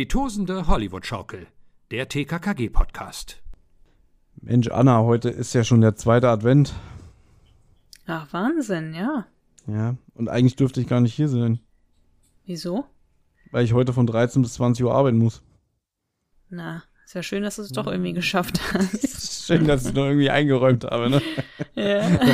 Die tosende Hollywood-Schaukel, der TKKG-Podcast. Mensch, Anna, heute ist ja schon der zweite Advent. Ach, Wahnsinn, ja. Ja, und eigentlich dürfte ich gar nicht hier sein, Wieso? weil ich heute von 13 bis 20 Uhr arbeiten muss. Na, ist ja schön, dass du es doch irgendwie geschafft hast. Schön, dass ich noch irgendwie eingeräumt habe, ne? ja.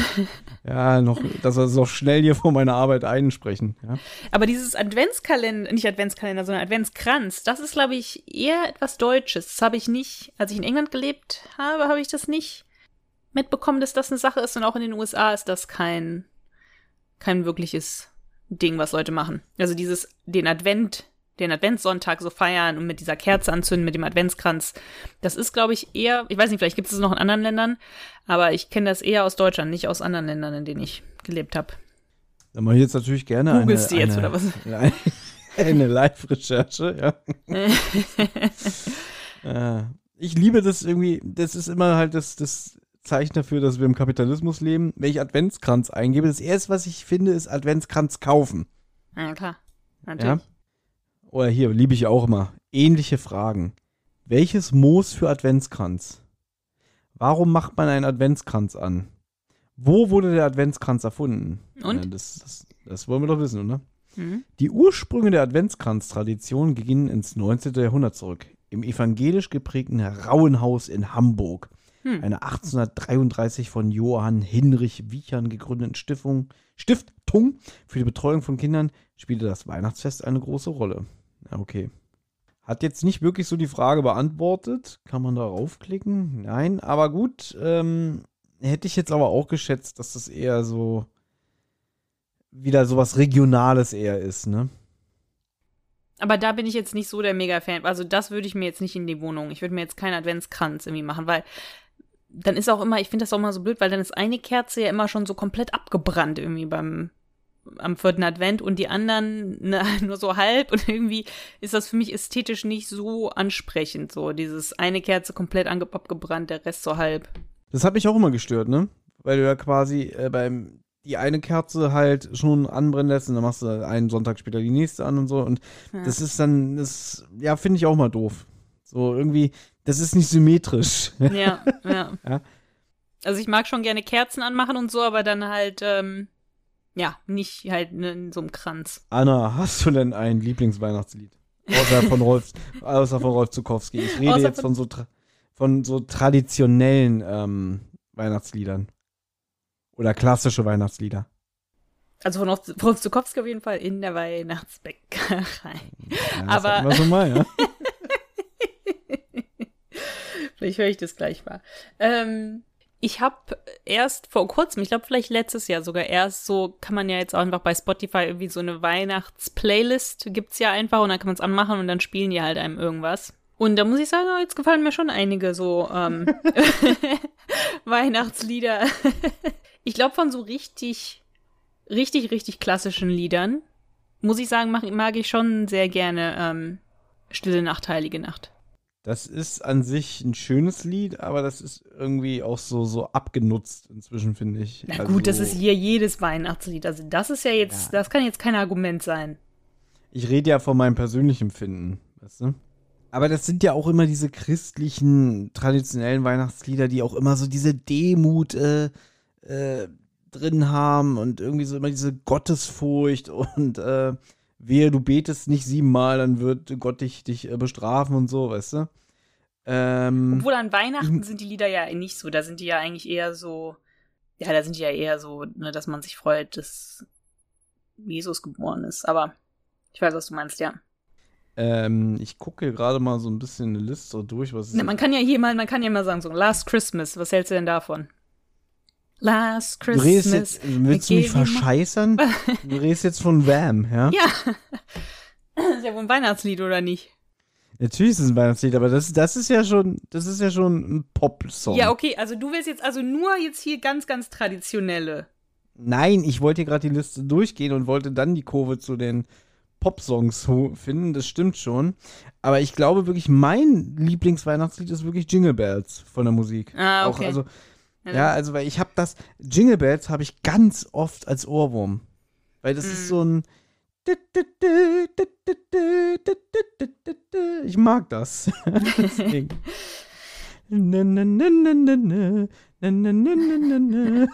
Ja, noch, dass wir es noch schnell hier vor meiner Arbeit einsprechen. Ja? Aber dieses Adventskalender, nicht Adventskalender, sondern Adventskranz, das ist, glaube ich, eher etwas Deutsches. Das habe ich nicht, als ich in England gelebt habe, habe ich das nicht mitbekommen, dass das eine Sache ist. Und auch in den USA ist das kein, kein wirkliches Ding, was Leute machen. Also dieses, den Advent, den Adventssonntag so feiern und mit dieser Kerze anzünden, mit dem Adventskranz. Das ist, glaube ich, eher, ich weiß nicht, vielleicht gibt es es noch in anderen Ländern, aber ich kenne das eher aus Deutschland, nicht aus anderen Ländern, in denen ich gelebt habe. Dann mache ich jetzt natürlich gerne eine, Googelst du jetzt, eine, oder was? Eine, eine Live-Recherche, ja. Äh, ich liebe das irgendwie, das ist immer halt das, das Zeichen dafür, dass wir im Kapitalismus leben. Wenn ich Adventskranz eingebe, das erste, was ich finde, ist Adventskranz kaufen. Ja, klar. Ja? Natürlich. Oder hier, liebe ich auch immer. Ähnliche Fragen. Welches Moos für Adventskranz? Warum macht man einen Adventskranz an? Wo wurde der Adventskranz erfunden? Und? Ja, das, das, das wollen wir doch wissen, oder? Mhm. Die Ursprünge der Adventskranz-Tradition gingen ins 19. Jahrhundert zurück. Im evangelisch geprägten Rauenhaus in Hamburg. Hm. Einer 1833 von Johann Hinrich Wiechern gegründeten Stiftung, Stiftung für die Betreuung von Kindern spielte das Weihnachtsfest eine große Rolle. Okay. Hat jetzt nicht wirklich so die Frage beantwortet. Kann man da raufklicken? Nein, aber gut. Ähm, hätte ich jetzt aber auch geschätzt, dass das eher so wieder sowas Regionales eher ist, ne? Aber da bin ich jetzt nicht so der Mega-Fan. Also das würde ich mir jetzt nicht in die Wohnung. Ich würde mir jetzt keinen Adventskranz irgendwie machen, weil dann ist auch immer, ich finde das auch immer so blöd, weil dann ist eine Kerze ja immer schon so komplett abgebrannt irgendwie beim am vierten Advent und die anderen ne, nur so halb und irgendwie ist das für mich ästhetisch nicht so ansprechend, so dieses eine Kerze komplett abgebrannt, der Rest so halb. Das hat mich auch immer gestört, ne? Weil du ja quasi äh, beim die eine Kerze halt schon anbrennen lässt und dann machst du einen Sonntag später die nächste an und so. Und Ja. das ist dann, das, ja, finde ich auch mal doof. So irgendwie, das ist nicht symmetrisch. Ja, ja. Ja. Also ich mag schon gerne Kerzen anmachen und so, aber dann halt, ähm, ja, nicht halt ne, in so einem Kranz. Anna, hast du denn ein Lieblingsweihnachtslied? Außer von Rolf, außer von Rolf Zukowski. Ich rede Außer jetzt von- von so, von so traditionellen ähm, Weihnachtsliedern. Oder klassische Weihnachtslieder. Also von Rolf- Zukowski auf jeden Fall in der Weihnachtsbäckerei. Ja, das Aber- schon mal, ja. Vielleicht höre ich das gleich mal. Ähm, ich habe erst vor kurzem, ich glaube vielleicht letztes Jahr sogar erst, so kann man ja jetzt auch einfach bei Spotify irgendwie so eine Weihnachtsplaylist gibt's ja einfach und dann kann man es anmachen und dann spielen die halt einem irgendwas. Und da muss ich sagen, jetzt gefallen mir schon einige so ähm, Weihnachtslieder. ich glaube von so richtig, richtig, richtig klassischen Liedern muss ich sagen, mag, mag ich schon sehr gerne ähm, Stille Nacht, Heilige Nacht. Das ist an sich ein schönes Lied, aber das ist irgendwie auch so, so abgenutzt inzwischen, finde ich. Na Also, gut, das ist hier jedes Weihnachtslied. Also das ist ja jetzt, Ja. das kann jetzt kein Argument sein. Ich rede ja von meinem persönlichen Finden, weißt du? Aber das sind ja auch immer diese christlichen, traditionellen Weihnachtslieder, die auch immer so diese Demut äh, äh, drin haben und irgendwie so immer diese Gottesfurcht und äh, wehe, du betest nicht siebenmal, dann wird Gott dich, dich äh, bestrafen und so, weißt du? Ähm, Obwohl an Weihnachten sind die Lieder ja nicht so. Da sind die ja eigentlich eher so, ja, da sind die ja eher so, ne, dass man sich freut, dass Jesus geboren ist. Aber ich weiß, was du meinst, ja. ähm, ich gucke gerade mal so ein bisschen eine Liste durch, was Ne, man kann ja hier mal, man kann ja mal sagen, so Last Christmas, was hältst du denn davon? Last Du Christmas. jetzt, willst du mich verscheißern? Du redest jetzt von Wham, ja? Ja. Das ist ja wohl ein Weihnachtslied, oder nicht? Natürlich ist es ein Weihnachtslied, aber das, das ist ja schon, das ist ja schon ein Pop-Song. Ja, okay, also du willst jetzt also nur jetzt hier ganz, ganz traditionelle. Nein, ich wollte hier gerade die Liste durchgehen und wollte dann die Kurve zu den Pop-Songs finden, das stimmt schon. Aber ich glaube wirklich, mein Lieblingsweihnachtslied ist wirklich Jingle Bells von der Musik. Ah, Auch, okay. also, ja, also, weil ich habe das, Jingle Bells habe ich ganz oft als Ohrwurm. Weil das ist Mhm. so ein, Ich mag das. Deswegen. Ne, ne, ne, ne, ne, ne. Ne, ne, ne, ne, ne, ne.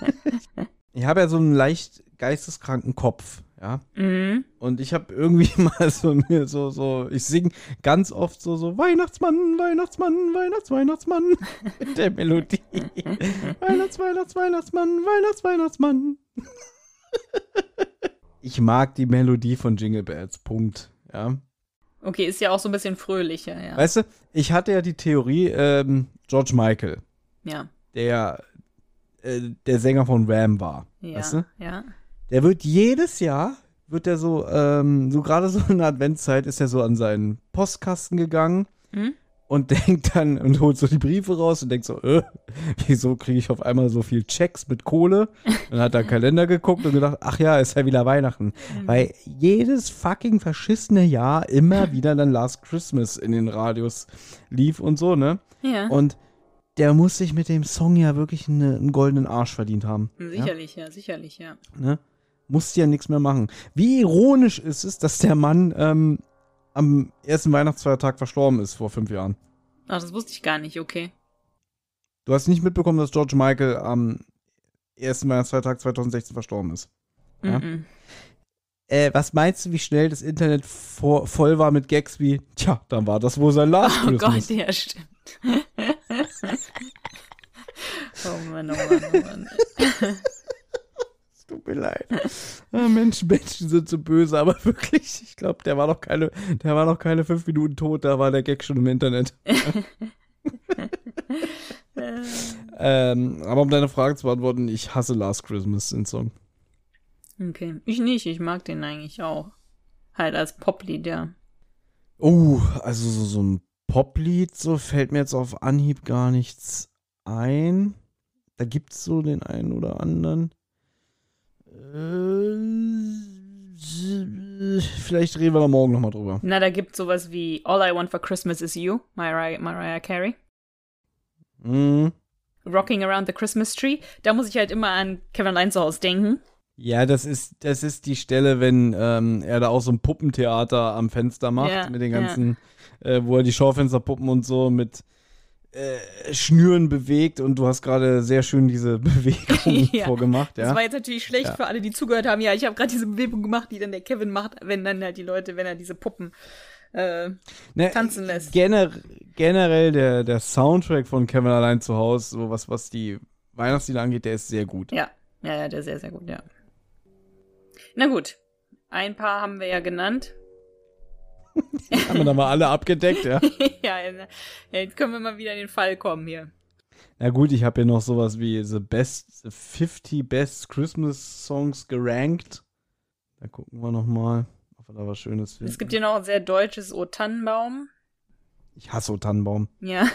Ich habe ja so einen leicht geisteskranken Kopf, ja. Mhm. Und ich habe irgendwie mal so mir so, so, ich singe ganz oft so, so Weihnachtsmann, Weihnachtsmann, Weihnachts, Weihnachtsmann mit der Melodie. Weihnachts, Weihnachts, Weihnachtsmann, Weihnachts, Weihnachtsmann. Ich mag die Melodie von Jingle Bells, Punkt, ja. Okay, ist ja auch so ein bisschen fröhlicher, ja. Weißt du, ich hatte ja die Theorie, ähm, George Michael, Ja, der äh, der Sänger von Ram war, ja, weißt du? ja. Der wird jedes Jahr, wird er so, ähm, so gerade so in der Adventszeit ist er so an seinen Postkasten gegangen Hm? und denkt dann und holt so die Briefe raus und denkt so, äh, wieso kriege ich auf einmal so viel Checks mit Kohle? Dann hat einen Kalender geguckt und gedacht, ach ja, ist ja wieder Weihnachten. Weil jedes fucking verschissene Jahr immer wieder dann Last Christmas in den Radios lief und so, ne? Ja, Und der muss sich mit dem Song ja wirklich eine, einen goldenen Arsch verdient haben. Ja? sicherlich, ja, sicherlich, ja. ne? Musste ja nichts mehr machen. Wie ironisch ist es, dass der Mann ähm, am ersten Weihnachtsfeiertag verstorben ist vor fünf Jahren. Ach, das wusste ich gar nicht, okay. Du hast nicht mitbekommen, dass George Michael am ersten Weihnachtsfeiertag 2016 verstorben ist. Ja? Mhm. Äh, was meinst du, wie schnell das Internet vor, voll war mit Gags wie, tja, dann war das wohl sein Last Oh Christmas. Gott, ja, stimmt. oh Mann, oh Mann, oh Mann. Tut mir leid. Ah, Menschen, Menschen sind so böse, aber wirklich, ich glaube, der war noch keine, der war noch keine fünf Minuten tot, da war der Gag schon im Internet. ähm, aber um deine Frage zu beantworten, ich hasse Last Christmas, den Song. Okay, ich nicht, ich mag den eigentlich auch. Halt als Poplied, ja. Oh, also so, so ein Poplied, so fällt mir jetzt auf Anhieb gar nichts ein. Da gibt's so den einen oder anderen. Äh, vielleicht reden wir da morgen nochmal drüber. Na, da gibt sowas wie All I Want for Christmas is You, Mariah, Mariah Carey. Mhm. Rocking Around the Christmas Tree. Da muss ich halt immer an Kevin Allein zu Hause denken. Ja, das ist, das ist die Stelle, wenn ähm, er da auch so ein Puppentheater am Fenster macht, Ja, mit den ja. ganzen, äh, wo er die Schaufensterpuppen und so mit äh, Schnüren bewegt und du hast gerade sehr schön diese Bewegung Ja, vorgemacht, Das ja. war jetzt natürlich schlecht Ja. für alle, die zugehört haben. Ja, ich habe gerade diese Bewegung gemacht, die dann der Kevin macht, wenn dann halt die Leute, wenn er diese Puppen äh, Ne, tanzen lässt. Gener generell der, der Soundtrack von Kevin allein zu Hause, so was, was die Weihnachtslieder angeht, der ist sehr gut. Ja, ja, ja, der ist sehr, sehr gut, ja. Na gut. Ein paar haben wir ja genannt. Haben wir da mal alle abgedeckt, ja. ja, jetzt können wir mal wieder in den Fall kommen hier. Na gut, ich habe hier noch sowas wie The Best, the 50 Best Christmas Songs gerankt. Da gucken wir noch mal, ob wir da was Schönes finden. Es gibt hier noch ein sehr deutsches O Tannenbaum. ich hasse O Tannenbaum. Ja.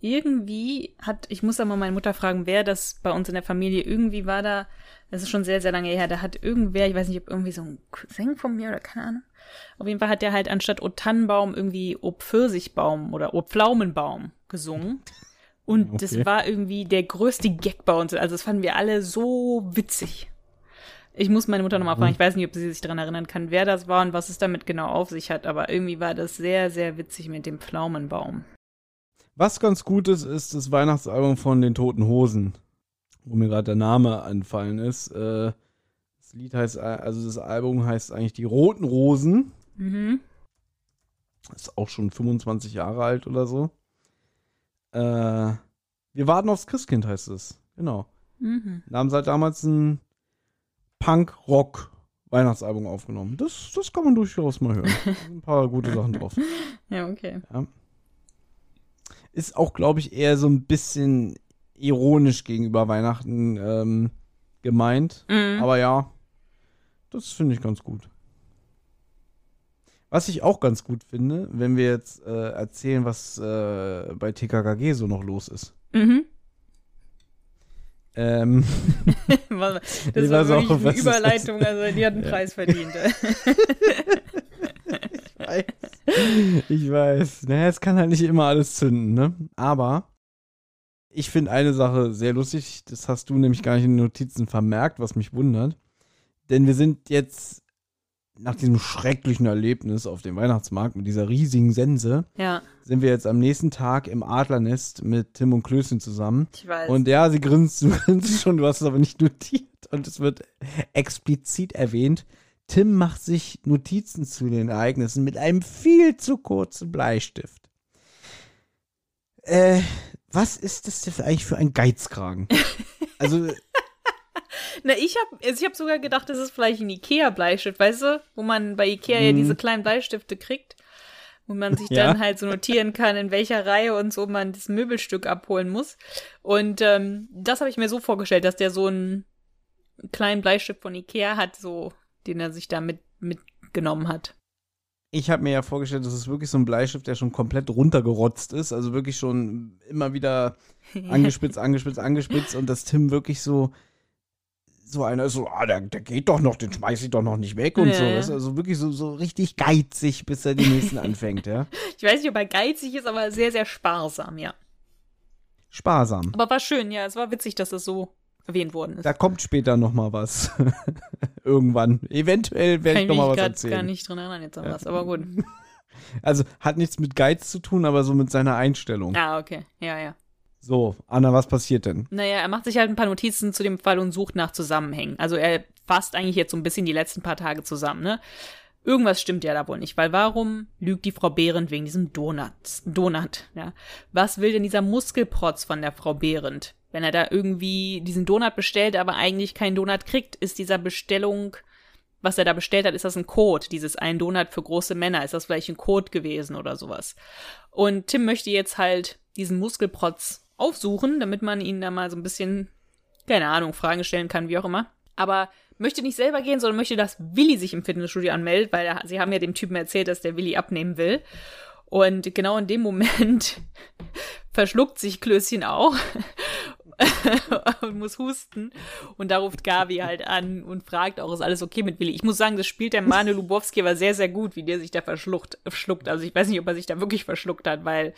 Irgendwie hat, ich muss da mal meine Mutter fragen, wer das bei uns in der Familie, irgendwie war da, das ist schon sehr, sehr lange her, da hat irgendwer, ich weiß nicht, ob irgendwie so ein Cousin von mir oder keine Ahnung. Auf jeden Fall hat der halt anstatt O Tannenbaum irgendwie O Pfirsichbaum oder O Pflaumenbaum gesungen. Und Okay. das war irgendwie der größte Gag bei uns. Also das fanden wir alle so witzig. Ich muss meine Mutter nochmal fragen, ich weiß nicht, ob sie sich daran erinnern kann, wer das war und was es damit genau auf sich hat, aber irgendwie war das sehr, sehr witzig mit dem Pflaumenbaum. Was ganz gut ist, ist das Weihnachtsalbum von den Toten Hosen, wo mir gerade der Name anfallen ist. Äh, das Lied heißt, also das Album heißt eigentlich Die Roten Rosen. Mhm. Ist auch schon 25 Jahre alt oder so. Äh, wir warten aufs Christkind heißt es. Genau. Mhm. Da haben sie halt damals ein Punk-Rock-Weihnachtsalbum aufgenommen. Das, das kann man durchaus mal hören. Ein paar gute Sachen drauf. Ja, okay. Ist auch, glaube ich, eher so ein bisschen ironisch gegenüber Weihnachten ähm, gemeint. Mhm. Aber ja, das finde ich ganz gut. Was ich auch ganz gut finde, wenn wir jetzt äh, erzählen, was äh, bei TKKG so noch los ist. Mhm. Ähm, Das war weiß auch, wirklich eine Überleitung, also die hat einen Ja. Preis verdient. ich weiß. Naja, es kann halt nicht immer alles zünden, ne? Aber ich finde eine Sache sehr lustig, das hast du nämlich gar nicht in den Notizen vermerkt, was mich wundert. Denn wir sind jetzt nach diesem schrecklichen Erlebnis auf dem Weihnachtsmarkt mit dieser riesigen Sense, Ja, sind wir jetzt am nächsten Tag im Adlernest mit Tim und Klößchen zusammen. ich weiß. Und ja, sie grinst, grinst schon, du hast es aber nicht notiert. Und es wird explizit erwähnt. Tim macht sich Notizen zu den Ereignissen mit einem viel zu kurzen Bleistift. Äh, was ist das denn eigentlich für ein Geizkragen? Also, Na, ich habe also ich hab sogar gedacht, das ist vielleicht ein Ikea-Bleistift, weißt du? Wo man bei Ikea ja Mhm. diese kleinen Bleistifte kriegt. Wo man sich Ja. dann halt so notieren kann, in welcher Reihe und so man das Möbelstück abholen muss. Und ähm, das habe ich mir so vorgestellt, dass der so einen kleinen Bleistift von Ikea hat, so, den er sich da mit, mitgenommen hat. ich habe mir ja vorgestellt, das ist wirklich so ein Bleistift, der schon komplett runtergerotzt ist. Also wirklich schon immer wieder angespitzt, angespitzt, angespitzt. Und dass Tim wirklich so, so einer ist, so, ah, der, der geht doch noch, den schmeiß ich doch noch nicht weg und Ja, so. Das ist also wirklich so, so richtig geizig, bis er die nächsten anfängt, ja. Ich weiß nicht, ob er geizig ist, aber sehr, sehr sparsam, ja. Sparsam. Aber war schön, ja. Es war witzig, dass es so erwähnt worden ist. Da kommt später noch mal was. Irgendwann. Eventuell werde Kann ich ich noch mich mal was erzählen. gar nicht dran erinnern jetzt an Ja. was, aber gut. Also hat nichts mit Geiz zu tun, aber so mit seiner Einstellung. Ah, okay. Ja, ja. So, Anna, was passiert denn? Naja, er macht sich halt ein paar Notizen zu dem Fall und sucht nach Zusammenhängen. Also er fasst eigentlich jetzt so ein bisschen die letzten paar Tage zusammen, ne? Irgendwas stimmt ja da wohl nicht, weil warum lügt die Frau Behrendt wegen diesem Donut? Donut, ja. Was will denn dieser Muskelprotz von der Frau Behrendt? Wenn er da irgendwie diesen Donut bestellt, aber eigentlich keinen Donut kriegt, ist dieser Bestellung, was er da bestellt hat, ist das ein Code, dieses ein Donut für große Männer, ist das vielleicht ein Code gewesen oder sowas? Und Tim möchte jetzt halt diesen Muskelprotz aufsuchen, damit man ihn da mal so ein bisschen, keine Ahnung, Fragen stellen kann, wie auch immer. Aber möchte nicht selber gehen, sondern möchte, dass Willi sich im Fitnessstudio anmeldet, weil er, sie haben ja dem Typen erzählt, dass der Willi abnehmen will. Und genau in dem Moment verschluckt sich Klößchen auch und muss husten. Und da ruft Gabi halt an und fragt auch, ist alles okay mit Willi? Ich muss sagen, das spielt der Manu Lubowski aber sehr, sehr gut, wie der sich da verschluckt, schluckt. Also ich weiß nicht, ob er sich da wirklich verschluckt hat, weil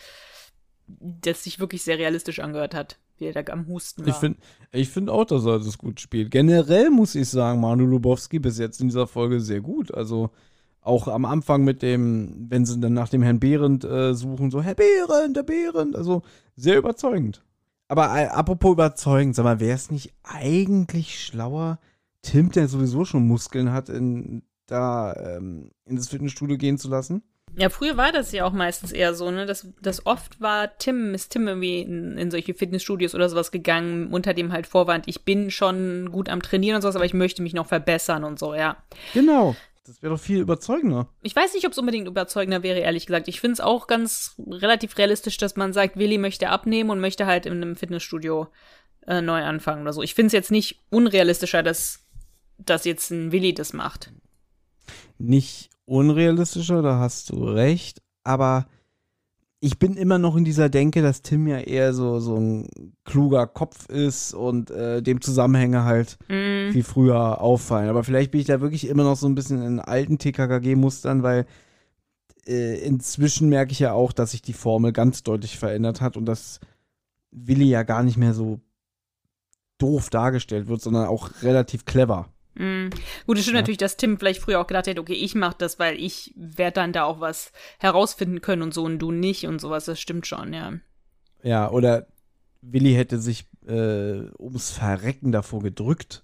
das sich wirklich sehr realistisch angehört hat, wie er da am Husten war. Ich finde ich find auch, dass er das gut spielt. Generell muss ich sagen, Manu Lubowski bis jetzt in dieser Folge sehr gut. Also auch am Anfang mit dem, wenn sie dann nach dem Herrn Behrendt äh, suchen, so, Herr Behrendt, Herr Behrendt, also sehr überzeugend. Aber äh, apropos überzeugend, sag mal, wäre es nicht eigentlich schlauer, Tim, der sowieso schon Muskeln hat, in, da ähm, in das Fitnessstudio gehen zu lassen? Ja, früher war das ja auch meistens eher so, ne? dass, dass oft war Tim, ist Tim irgendwie in, in solche Fitnessstudios oder sowas gegangen, unter dem halt Vorwand, ich bin schon gut am Trainieren und sowas, aber ich möchte mich noch verbessern und so, ja. Genau. Das wäre doch viel überzeugender. Ich weiß nicht, ob es unbedingt überzeugender wäre, ehrlich gesagt. Ich finde es auch ganz relativ realistisch, dass man sagt, Willi möchte abnehmen und möchte halt in einem Fitnessstudio äh, neu anfangen oder so. Ich finde es jetzt nicht unrealistischer, dass, dass jetzt ein Willi das macht. nicht unrealistischer, da hast du recht, aber ich bin immer noch in dieser Denke, dass Tim ja eher so, so ein kluger Kopf ist und äh, dem Zusammenhänge halt Mm, wie früher auffallen. Aber vielleicht bin ich da wirklich immer noch so ein bisschen in alten TKKG-Mustern, weil äh, inzwischen merke ich ja auch, dass sich die Formel ganz deutlich verändert hat und dass Willi ja gar nicht mehr so doof dargestellt wird, sondern auch relativ clever. Mm. Gut, es stimmt Ja. natürlich, dass Tim vielleicht früher auch gedacht hätte, okay, ich mach das, weil ich werde dann da auch was herausfinden können und so und du nicht und sowas. Das stimmt schon, ja. Ja, oder Willi hätte sich äh, ums Verrecken davor gedrückt.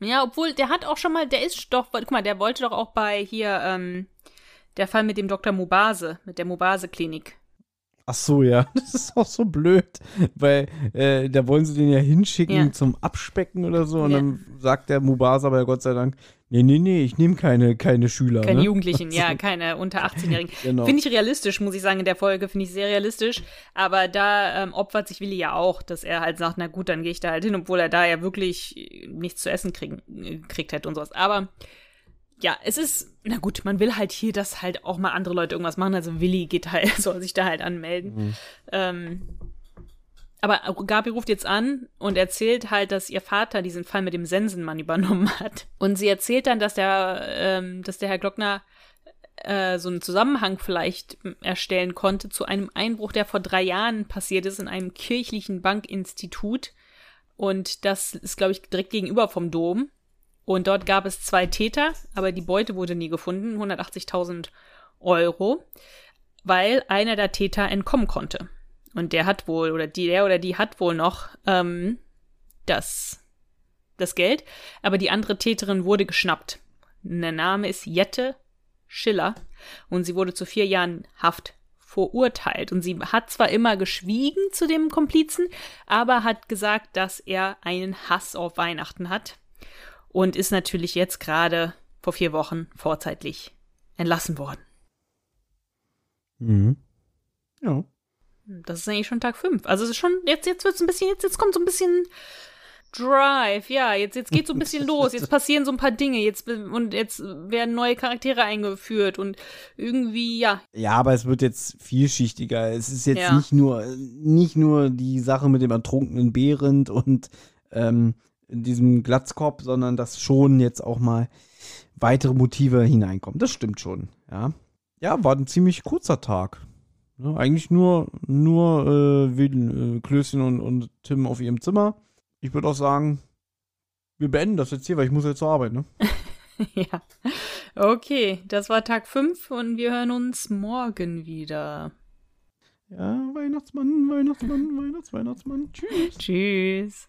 Ja, obwohl, der hat auch schon mal, der ist doch, guck mal, der wollte doch auch bei hier, ähm, der Fall mit dem Dr. Mubase, mit der Mubase-Klinik. Ach so, ja. Das ist auch so blöd, weil äh, da wollen sie den ja hinschicken Ja. zum Abspecken oder so. Und Ja. dann sagt der Mubasa aber Gott sei Dank, nee, nee, nee, ich nehme keine, keine Schüler. Keine ne? Jugendlichen, ja, keine unter 18-Jährigen. Genau. Finde ich realistisch, muss ich sagen, in der Folge finde ich sehr realistisch. Aber da ähm, opfert sich Willi ja auch, dass er halt sagt, na gut, dann gehe ich da halt hin, obwohl er da ja wirklich nichts zu essen kriegen, äh, gekriegt hätte und sowas. Aber ja, es ist, na gut, man will halt hier, dass halt auch mal andere Leute irgendwas machen. Also Willi geht halt, soll sich da halt anmelden. Mhm. Ähm, aber Gabi ruft jetzt an und erzählt halt, dass ihr Vater diesen Fall mit dem Sensenmann übernommen hat. Und sie erzählt dann, dass der, ähm, dass der Herr Glockner äh, so einen Zusammenhang vielleicht erstellen konnte zu einem Einbruch, der vor drei Jahren passiert ist in einem kirchlichen Bankinstitut. Und das ist, glaube ich, direkt gegenüber vom Dom. Und dort gab es zwei Täter, aber die Beute wurde nie gefunden, 180.000 Euro, weil einer der Täter entkommen konnte. Und der hat wohl, oder die, der oder die hat wohl noch ähm, das, das Geld, aber die andere Täterin wurde geschnappt. Der Name ist Jette Schiller und sie wurde zu vier Jahren Haft verurteilt. Und sie hat zwar immer geschwiegen zu dem Komplizen, aber hat gesagt, dass er einen Hass auf Weihnachten hat und ist natürlich jetzt gerade vor vier Wochen vorzeitig entlassen worden. Mhm. Ja. Das ist eigentlich schon Tag fünf. Also es ist schon, jetzt, jetzt wird es ein bisschen, jetzt, jetzt kommt so ein bisschen Drive, ja, jetzt, jetzt geht so ein bisschen los, jetzt passieren so ein paar Dinge, jetzt und jetzt werden neue Charaktere eingeführt und irgendwie, ja. Ja, aber es wird jetzt vielschichtiger. Es ist jetzt Ja. nicht nur nicht nur die Sache mit dem ertrunkenen Behrend und ähm, diesem Glatzkopf, sondern dass schon jetzt auch mal weitere Motive hineinkommen. Das stimmt schon, ja. Ja, war ein ziemlich kurzer Tag. Ja, eigentlich nur, nur äh, Will- äh, Klößchen und, und Tim auf ihrem Zimmer. Ich würde auch sagen, wir beenden das jetzt hier, weil ich muss jetzt zur Arbeit, ne? ja. Okay, das war Tag fünf und wir hören uns morgen wieder. Ja, Weihnachtsmann, Weihnachtsmann, Weihnachts, Weihnachtsmann. Tschüss. Tschüss.